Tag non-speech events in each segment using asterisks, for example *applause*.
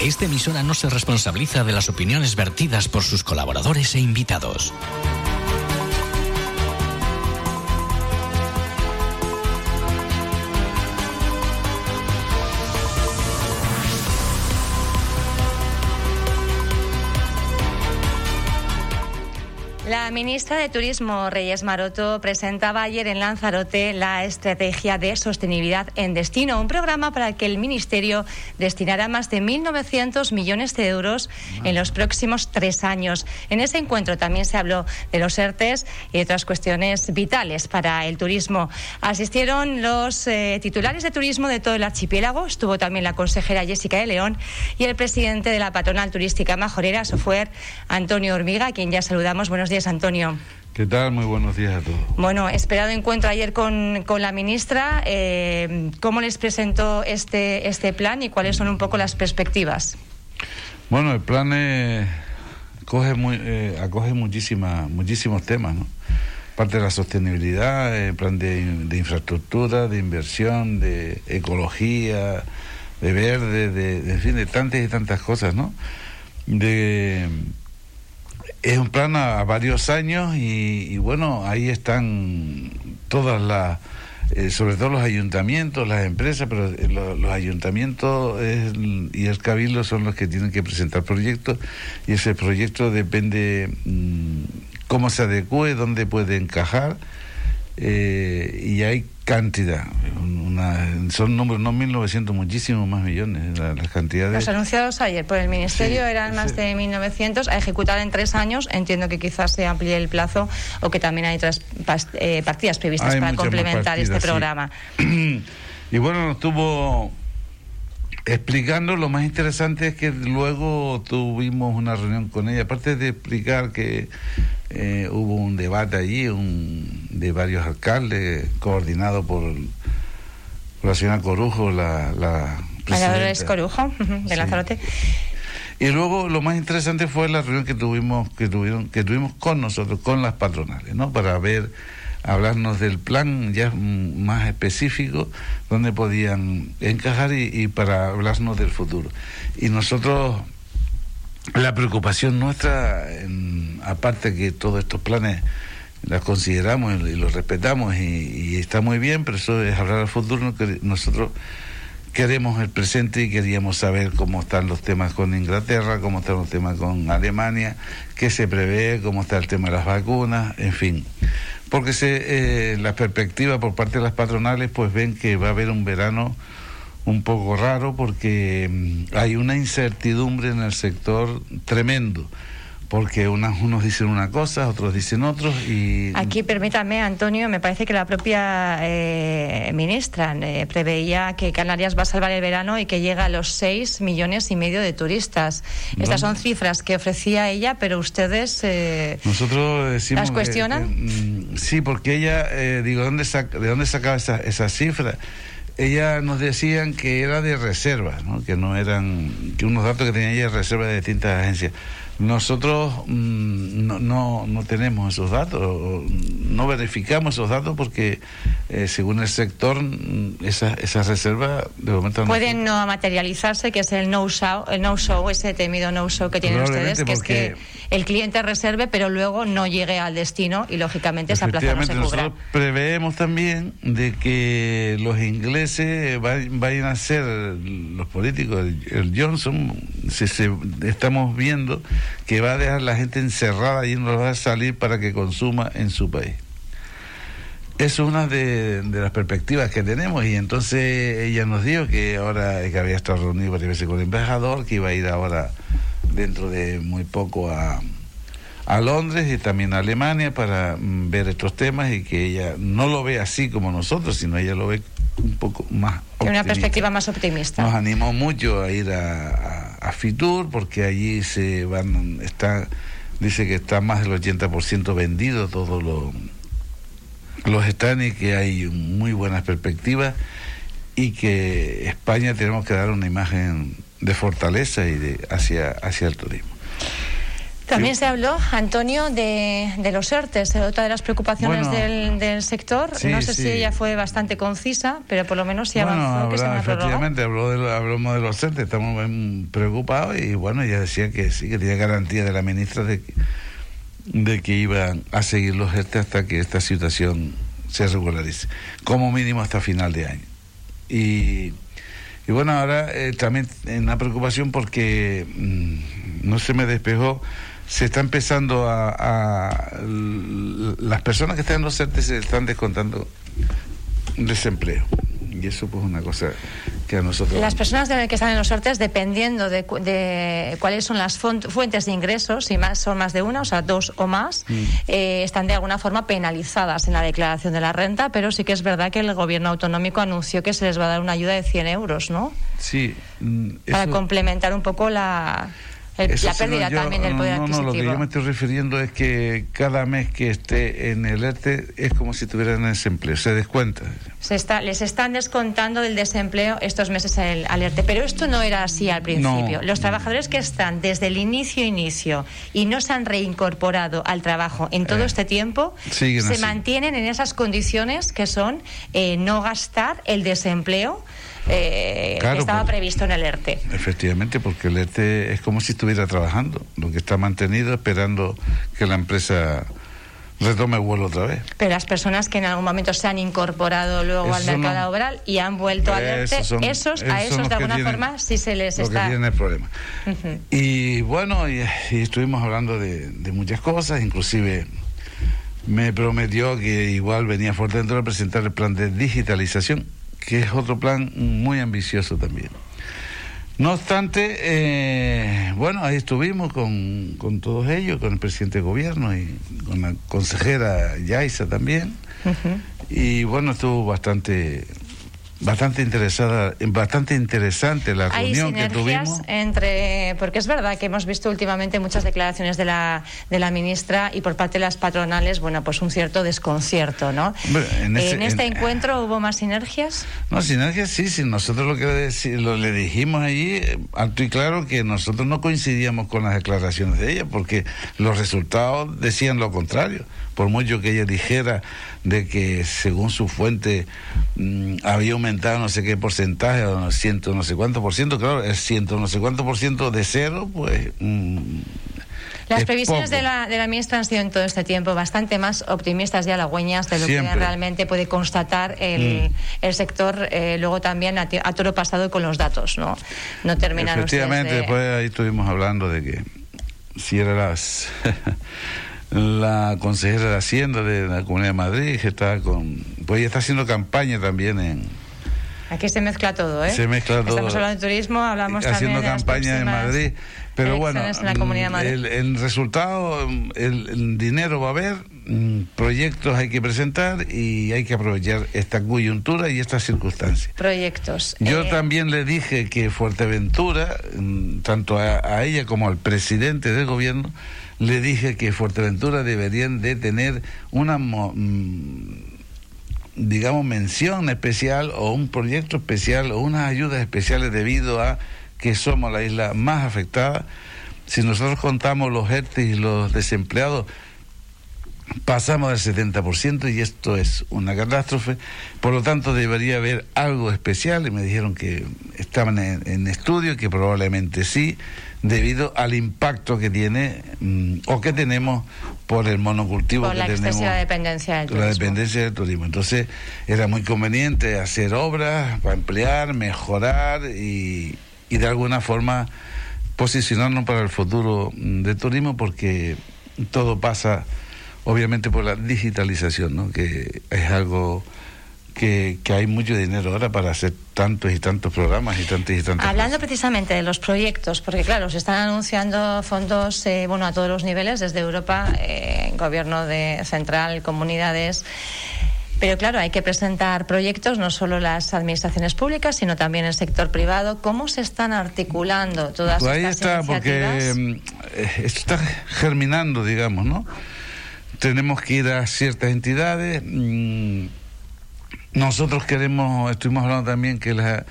Esta emisora no se responsabiliza de las opiniones vertidas por sus colaboradores e invitados. La ministra de Turismo, Reyes Maroto, presentaba ayer en Lanzarote la Estrategia de Sostenibilidad en Destino, un programa para que el Ministerio destinara más de 1.900 millones de euros en los próximos tres años. En ese encuentro también se habló de los ERTES y otras cuestiones vitales para el turismo. Asistieron los eh, titulares de turismo de todo el archipiélago, estuvo también la consejera Jessica de León y el presidente de la patronal turística majorera, Sofuer, Antonio Hormiga, a quien ya saludamos. Buenos días. Antonio. ¿Qué tal? Muy buenos días a todos. Bueno, esperado encuentro ayer con, la ministra. Eh, ¿Cómo les presentó este, este plan y cuáles son un poco las perspectivas? Bueno, el plan coge muy, eh, acoge muchísimas, muchísimos temas, ¿no? Parte de la sostenibilidad, el plan de, infraestructura, de inversión, de ecología, de verde, de, de, en fin, de tantas y tantas cosas, ¿no? De es un plan a, varios años y, bueno, ahí están todas las, eh, sobre todo los ayuntamientos, las empresas, pero eh, los ayuntamientos y el cabildo son los que tienen que presentar proyectos y ese proyecto depende mm, cómo se adecue, dónde puede encajar eh, y hay cantidad. son números, no 1.900, muchísimos más millones. las cantidades. Los anunciados ayer por el Ministerio eran más de 1.900 a ejecutar en tres años. Entiendo que quizás se amplíe el plazo o que también hay otras eh, partidas previstas para complementar este programa. *clears throat* Y bueno, estuvo explicando, lo más interesante es que luego tuvimos una reunión con ella, aparte de explicar que eh, hubo un debate allí un, de varios alcaldes, coordinado por, la señora Corujo, la, la presidenta. Corujo, de Lanzarote. Y luego lo más interesante fue la reunión que tuvimos, que tuvieron, que tuvimos con nosotros, con las patronales, ¿no? Para ver, hablarnos del plan ya más específico, donde podían encajar y, y para hablarnos del futuro. Y nosotros la preocupación nuestra, aparte que todos estos planes los consideramos y los respetamos y, está muy bien, pero eso es hablar al futuro, nosotros queremos el presente y queríamos saber cómo están los temas con Inglaterra, cómo están los temas con Alemania, qué se prevé, cómo está el tema de las vacunas, en fin. Porque se, eh, la perspectiva por parte de las patronales pues ven que va a haber un verano un poco raro porque mm, hay una incertidumbre en el sector tremendo porque unos dicen una cosa, otros dicen otros y... Aquí, permítame, Antonio, me parece que la propia eh, ministra eh, preveía que Canarias va a salvar el verano y que llega a los 6 millones y medio de turistas. Estas son cifras que ofrecía ella, pero ustedes eh, Nosotros las cuestionan. Mm, sí, porque ella, digo, ¿dónde ¿de dónde sacaba esa, esa cifra? Ella nos decían que era de reserva, ¿no? que no eran, que unos datos que tenía ella de reserva de distintas agencias. Nosotros mm, no, no, no, tenemos esos datos, no verificamos esos datos porque eh, según el sector mm, esa, esa reserva de momento no pueden no materializarse, que es el no show, el no show, ese temido no show que tienen ustedes, que es que el cliente reserve pero luego no llegue al destino y lógicamente esa plaza no se cubra. Nosotros preveemos también de que los ingleses vayan a ser los políticos, el, Johnson, se, estamos viendo que va a dejar la gente encerrada y no va a salir para que consuma en su país. Es una de, las perspectivas que tenemos y entonces ella nos dijo que ahora que había estado reunido varias veces con el embajador, que iba a ir ahora dentro de muy poco a, a Londres y también a Alemania para mm, ver estos temas y que ella no lo ve así como nosotros, sino ella lo ve un poco más optimista. Una perspectiva más optimista. Nos animó mucho a ir a a Fitur porque allí se van, está, dice que está más del 80% vendido todos los, los están y que hay muy buenas perspectivas y que España tenemos que dar una imagen de fortaleza y de hacia, hacia el turismo. También se habló, Antonio, de, de los ERTES, otra de las preocupaciones del, del, sector. no sé si ella fue bastante concisa, pero por lo menos sí avanzó que se Efectivamente, habló de, hablamos de los ERTES, estamos preocupados y bueno, ella decía que sí, que tenía garantía de la ministra de que, de que iban a seguir los ERTES hasta que esta situación se regularice, como mínimo hasta final de año. Y, y bueno, ahora eh, también en una preocupación porque mm, no se me despejó se está empezando a, las personas que están en los CERTES se están descontando desempleo y eso pues es una cosa que a nosotros... Las personas que están en los CERTES, dependiendo de, cuáles son las fuentes de ingresos, si más, son más de una, o sea, dos o más, mm. eh, están de alguna forma penalizadas en la declaración de la renta, pero sí que es verdad que el gobierno autonómico anunció que se les va a dar una ayuda de 100 euros, ¿no? Sí. Mm, Para complementar un poco la la pérdida también del poder no, No, lo que yo me estoy refiriendo es que cada mes que esté en el ERTE es como si tuvieran desempleo, se descuenta. Se está, les están descontando del desempleo estos meses al ERTE, pero esto no era así al principio. Los trabajadores que están desde el inicio inicio y no se han reincorporado al trabajo en todo eh, este tiempo, se mantienen en esas condiciones que son eh, no gastar el desempleo eh, que estaba previsto en el ERTE. Efectivamente, porque el ERTE es como si estuviera trabajando, lo que está mantenido esperando que la empresa retome vuelo otra vez. Pero las personas que en algún momento se han incorporado luego al mercado laboral y han vuelto al ERTE, esos, a esos de alguna forma sí se les está... Que tienen el problema. Y bueno, y, estuvimos hablando de, de, muchas cosas, inclusive me prometió que igual venía fuerte dentro de presentar el plan de digitalización que es otro plan muy ambicioso también. No obstante, eh, bueno, ahí estuvimos con, con, todos ellos, con el presidente de gobierno y con la consejera Yaisa también. Y bueno, estuvo bastante bastante interesada, bastante interesante la reunión que tuvimos. entre, porque es verdad que hemos visto últimamente muchas declaraciones de la de la ministra y por parte de las patronales, bueno, pues un cierto desconcierto, ¿no? en, este encuentro hubo más sinergias. No, sinergias sí, sí. Nosotros lo que lo, le dijimos allí eh, alto y claro que nosotros no coincidíamos con las declaraciones de ella, porque los resultados decían lo contrario. Por mucho que ella dijera de que según su fuente mm, había aumentado no sé qué porcentaje, o ciento no sé cuánto por ciento, claro, es ciento no sé cuánto por ciento de cero, pues... Mm, las previsiones de la, de la ministra han sido en todo este tiempo bastante más optimistas y halagüeñas de lo que realmente puede constatar el, mm. el sector, eh, luego también a, toro pasado con los datos, ¿no? No terminan Efectivamente, después ahí estuvimos hablando de que si era las... la consejera de Hacienda de la Comunidad de Madrid, que está con. Pues ella está haciendo campaña también en. Aquí se mezcla todo, ¿eh? Se mezcla todo. Estamos hablando de turismo, hablamos haciendo también de campaña en Madrid. Pero bueno, El, resultado, el, dinero va a haber, mm, proyectos hay que presentar y hay que aprovechar esta coyuntura y estas circunstancias. Proyectos. Yo eh, también le dije que Fuerteventura, mm, tanto a ella como al presidente del gobierno, le dije que Fuerteventura deberían de tener una, mm, digamos, mención especial o un proyecto especial o unas ayudas especiales debido a que somos la isla más afectada. Si nosotros contamos los ERTE y los desempleados, pasamos del 70% y esto es una catástrofe. Por lo tanto, debería haber algo especial y me dijeron que estaban en, en estudio, que probablemente sí debido al impacto que tiene mm, o que tenemos por el monocultivo por que la tenemos. dependencia del turismo. La dependencia del turismo. Entonces era muy conveniente hacer obras para emplear, mejorar y, y de alguna forma posicionarnos para el futuro mm, del turismo porque todo pasa obviamente por la digitalización, ¿no? que es algo que, hay mucho dinero ahora para hacer tantos y tantos programas y tantos y tantos. Hablando precisamente de los proyectos, porque claro, se están anunciando fondos eh, bueno, a todos los niveles, desde Europa, eh, gobierno de central, comunidades. Pero claro, hay que presentar proyectos, no solo las administraciones públicas, sino también el sector privado. ¿Cómo se están articulando todas pues ahí está, porque mm, eh, está germinando, digamos, ¿no? Tenemos que ir a ciertas entidades. Mm, nosotros queremos, estuvimos hablando también que la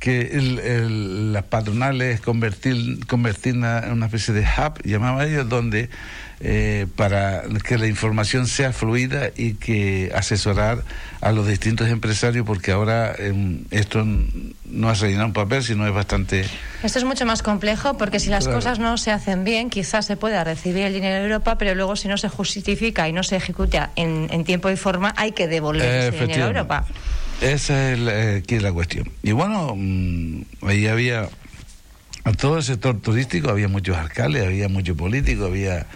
que el, las patronales convertir, convertirla en una especie de hub, llamaba ellos, donde eh, para que la información sea fluida y que asesorar a los distintos empresarios, porque ahora em, esto no es rellenar un papel, sino es bastante... Esto es mucho más complejo porque si las cosas no se hacen bien, quizás se pueda recibir el dinero de Europa, pero luego si no se justifica y no se ejecuta en, en tiempo y forma, hay que devolver ese dinero a Europa. Esa es la, aquí la cuestión. Y bueno, mm, ahí había, a todo el sector turístico había muchos alcaldes, había muchos políticos, había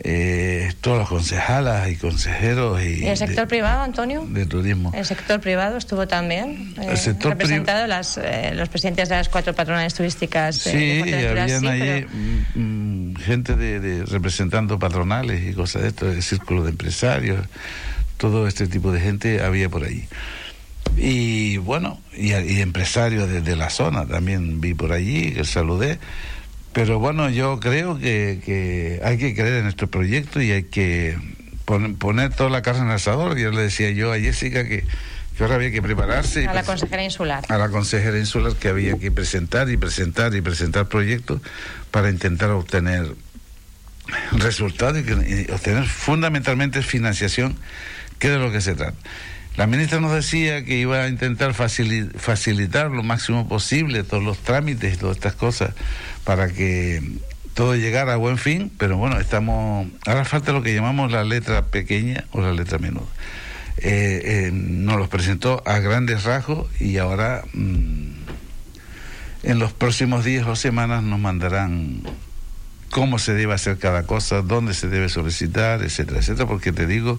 eh, todos los concejalas y consejeros. ¿Y, el sector privado, Antonio? De turismo. ¿El sector privado estuvo también el sector representado las, eh, los presidentes de las cuatro patronales turísticas? Eh, sí, habían ahí mm, mm, gente de, representando patronales y cosas de esto, el círculo de empresarios, todo este tipo de gente había por ahí. Y bueno, y, empresarios de, la zona también vi por allí, que saludé. Pero bueno, yo creo que, hay que creer en este proyecto y hay que poner, toda la carne en el asador. Yo le decía yo a Jessica que, ahora había que prepararse. A la consejera insular. A la consejera insular que había que presentar y presentar y presentar proyectos para intentar obtener resultados y, obtener fundamentalmente financiación, que es de lo que se trata. La ministra nos decía que iba a intentar facilitar lo máximo posible todos los trámites y todas estas cosas para que todo llegara a buen fin, pero bueno, estamos. Ahora falta lo que llamamos la letra pequeña o la letra menuda. Eh, eh, nos los presentó a grandes rasgos y ahora mm, en los próximos días o semanas nos mandarán cómo se debe hacer cada cosa, dónde se debe solicitar, etcétera, etcétera, porque te digo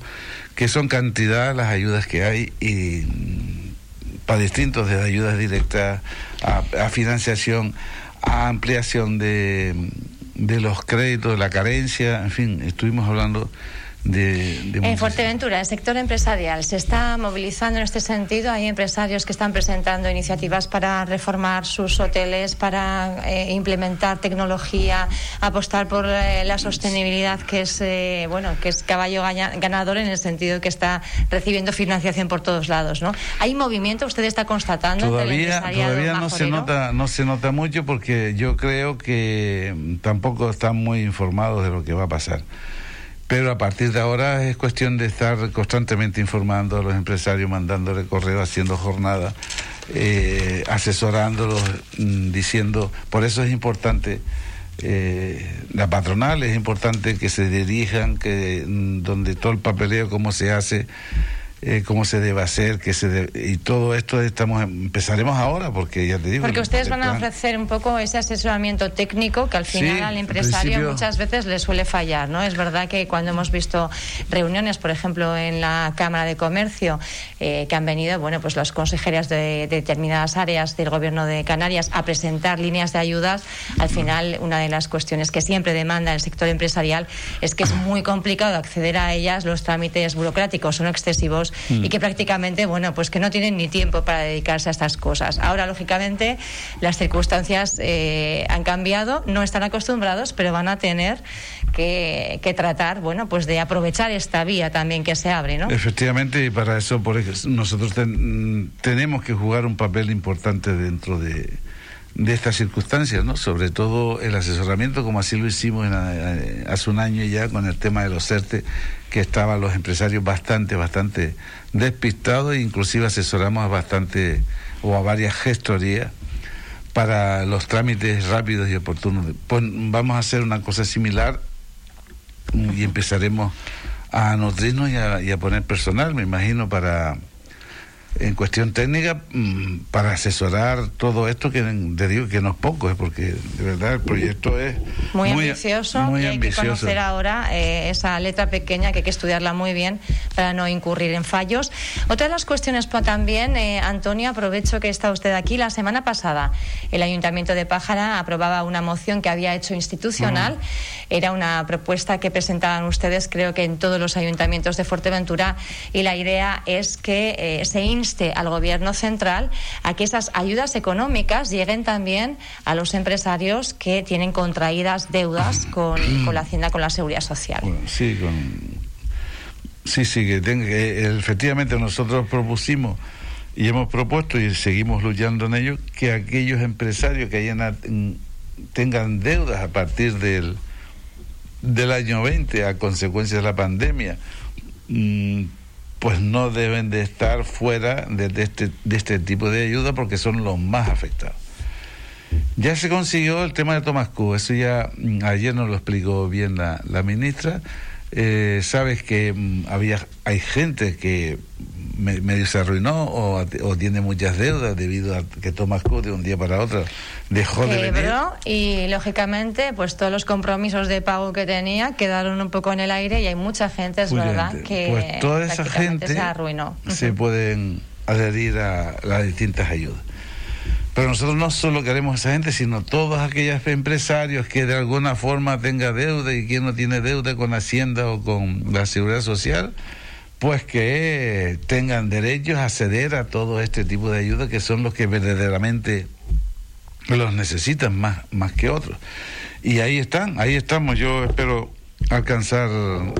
que son cantidad las ayudas que hay y para distintos, desde ayudas directas a, financiación, a ampliación de, de los créditos, de la carencia, en fin, estuvimos hablando en Fuerteventura, el sector empresarial se está movilizando en este sentido. Hay empresarios que están presentando iniciativas para reformar sus hoteles, para eh, implementar tecnología, apostar por eh, la sostenibilidad, que es eh, bueno, que es caballo ganador en el sentido que está recibiendo financiación por todos lados, ¿no? Hay movimiento. Usted está constatando. Todavía, todavía no se nota, no se nota mucho porque yo creo que tampoco están muy informados de lo que va a pasar. Pero a partir de ahora es cuestión de estar constantemente informando a los empresarios, mandándole correo, haciendo jornada, eh, asesorándolos, mm, diciendo, por eso es importante eh, la patronal, es importante que se dirijan, que mm, donde todo el papeleo, cómo se hace, eh, cómo se debe hacer, que se y todo esto estamos empezaremos ahora porque ya te digo. Porque ustedes van a ofrecer un poco ese asesoramiento técnico que al final al empresario muchas veces le suele fallar, ¿no? Es verdad que cuando hemos visto reuniones, por ejemplo, en la Cámara de Comercio, eh, que han venido, bueno, pues las consejeras de, determinadas áreas del Gobierno de Canarias a presentar líneas de ayudas, al final una de las cuestiones que siempre demanda el sector empresarial es que es muy complicado acceder a ellas, los trámites burocráticos son excesivos Mm. y que prácticamente, bueno, pues que no tienen ni tiempo para dedicarse a estas cosas. Ahora, lógicamente, las circunstancias eh, han cambiado, no están acostumbrados, pero van a tener que, tratar, bueno, pues de aprovechar esta vía también que se abre, ¿no? Efectivamente, y para eso por nosotros tenemos que jugar un papel importante dentro de de estas circunstancias, ¿no? Sobre todo el asesoramiento, como así lo hicimos eh, hace un año ya con el tema de los ERTE, que estaban los empresarios bastante, bastante despistados, e inclusive asesoramos a bastante o a varias gestorías para los trámites rápidos y oportunos. Pues vamos a hacer una cosa similar y empezaremos a nutrirnos y a poner personal, me imagino, para en cuestión técnica mm, para asesorar todo esto que te digo que no es poco, ¿eh? porque de verdad el proyecto es muy, ambicioso y hay que conocer ahora eh, esa letra pequeña que hay que estudiarla muy bien para no incurrir en fallos. Otra de las cuestiones también, eh, Antonio, aprovecho que está usted aquí. La semana pasada el Ayuntamiento de Pájara aprobaba una moción que había hecho institucional. Era una propuesta que presentaban ustedes, creo que en todos los ayuntamientos de Fuerteventura, y la idea es que se al Gobierno central a que esas ayudas económicas lleguen también a los empresarios que tienen contraídas deudas con, la Hacienda, con la Seguridad Social. sí, sí, sí, que, efectivamente nosotros propusimos y hemos propuesto y seguimos luchando en ello que aquellos empresarios que hayan, tengan deudas a partir del, del año 20 a consecuencia de la pandemia, mm, pues no deben de estar fuera de, este, de este tipo de ayuda porque son los más afectados. Ya se consiguió el tema de Tomás Q, eso ya mm, ayer nos lo explicó bien la, la ministra. Eh, sabes que mm, había hay gente que medio se arruinó o, tiene muchas deudas debido a que Tomás Cook de un día para otro dejó de venir. Y lógicamente, pues todos los compromisos de pago que tenía quedaron un poco en el aire y hay mucha gente, es verdad, que pues toda esa gente se arruinó. Se pueden adherir a las distintas ayudas. Pero nosotros no solo queremos a esa gente, sino todos aquellos empresarios que de alguna forma tenga deuda y quien no tiene deuda con Hacienda o con la Seguridad Social pues que tengan derechos a acceder a todo este tipo de ayuda que son los que verdaderamente los necesitan más, más que otros. Y ahí están, ahí estamos. Yo espero alcanzar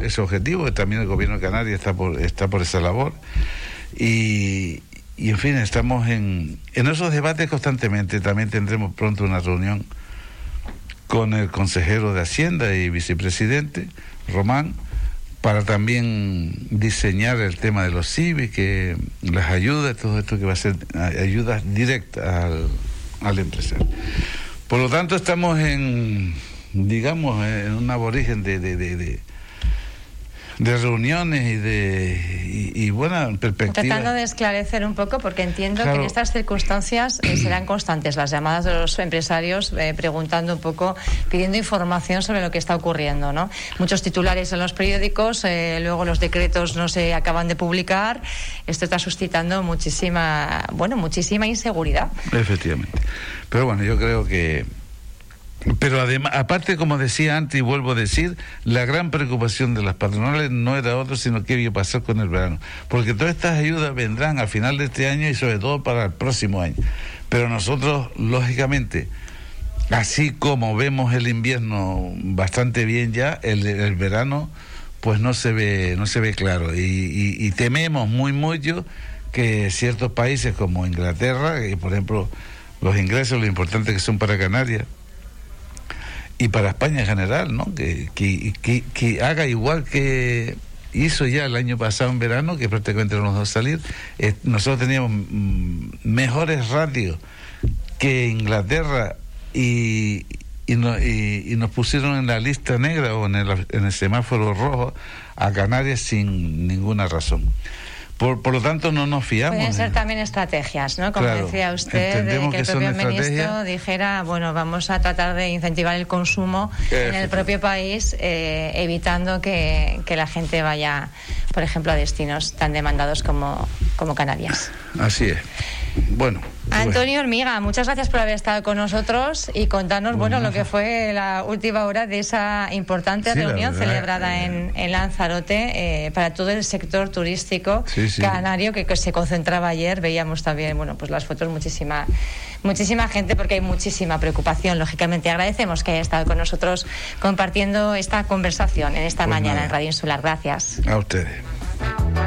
ese objetivo. También el gobierno de está por, está por esa labor. Y, y en fin, estamos en, en esos debates constantemente. También tendremos pronto una reunión con el consejero de Hacienda y vicepresidente, Román, para también diseñar el tema de los CIVI, que las ayudas, todo esto que va a ser ayudas directas al, al empresario. Por lo tanto, estamos en, digamos, en un aborigen de de reuniones y de y, buena perspectiva. Tratando de esclarecer un poco, porque entiendo que en estas circunstancias eh, serán constantes las llamadas de los empresarios eh, preguntando un poco, pidiendo información sobre lo que está ocurriendo, ¿no? Muchos titulares en los periódicos, eh, luego los decretos no se acaban de publicar. Esto está suscitando muchísima, bueno, muchísima inseguridad. Efectivamente. Pero bueno, yo creo que pero además, aparte, como decía antes y vuelvo a decir, la gran preocupación de las patronales no era otra, sino qué iba a pasar con el verano. Porque todas estas ayudas vendrán al final de este año y sobre todo para el próximo año. Pero nosotros, lógicamente, así como vemos el invierno bastante bien ya, el, verano pues no se ve, no se ve claro. Y, y tememos muy mucho que ciertos países como Inglaterra, y por ejemplo, los ingresos, lo importante que son para Canarias, y para España en general, ¿no? Que, que, que, haga igual que hizo ya el año pasado en verano, que prácticamente no nos va a salir. Nosotros teníamos mm, mejores radios que Inglaterra y, y, y, nos pusieron en la lista negra o en el, en el semáforo rojo a Canarias sin ninguna razón. Por, por, lo tanto, no nos fiamos. Pueden ser también estrategias, ¿no? Como decía usted, de que, el propio ministro dijera, bueno, vamos a tratar de incentivar el consumo en el propio país, eh, evitando que, que, la gente vaya, por ejemplo, a destinos tan demandados como, como Canarias. Así es. Bueno. Antonio Hormiga, muchas gracias por haber estado con nosotros y contarnos bueno, lo que fue la última hora de esa importante reunión celebrada en, en, Lanzarote eh, para todo el sector turístico canario que, se concentraba ayer. Veíamos también bueno, pues las fotos, muchísima, muchísima gente porque hay muchísima preocupación. Lógicamente agradecemos que haya estado con nosotros compartiendo esta conversación en esta pues mañana en Radio Insular. Gracias. A ustedes.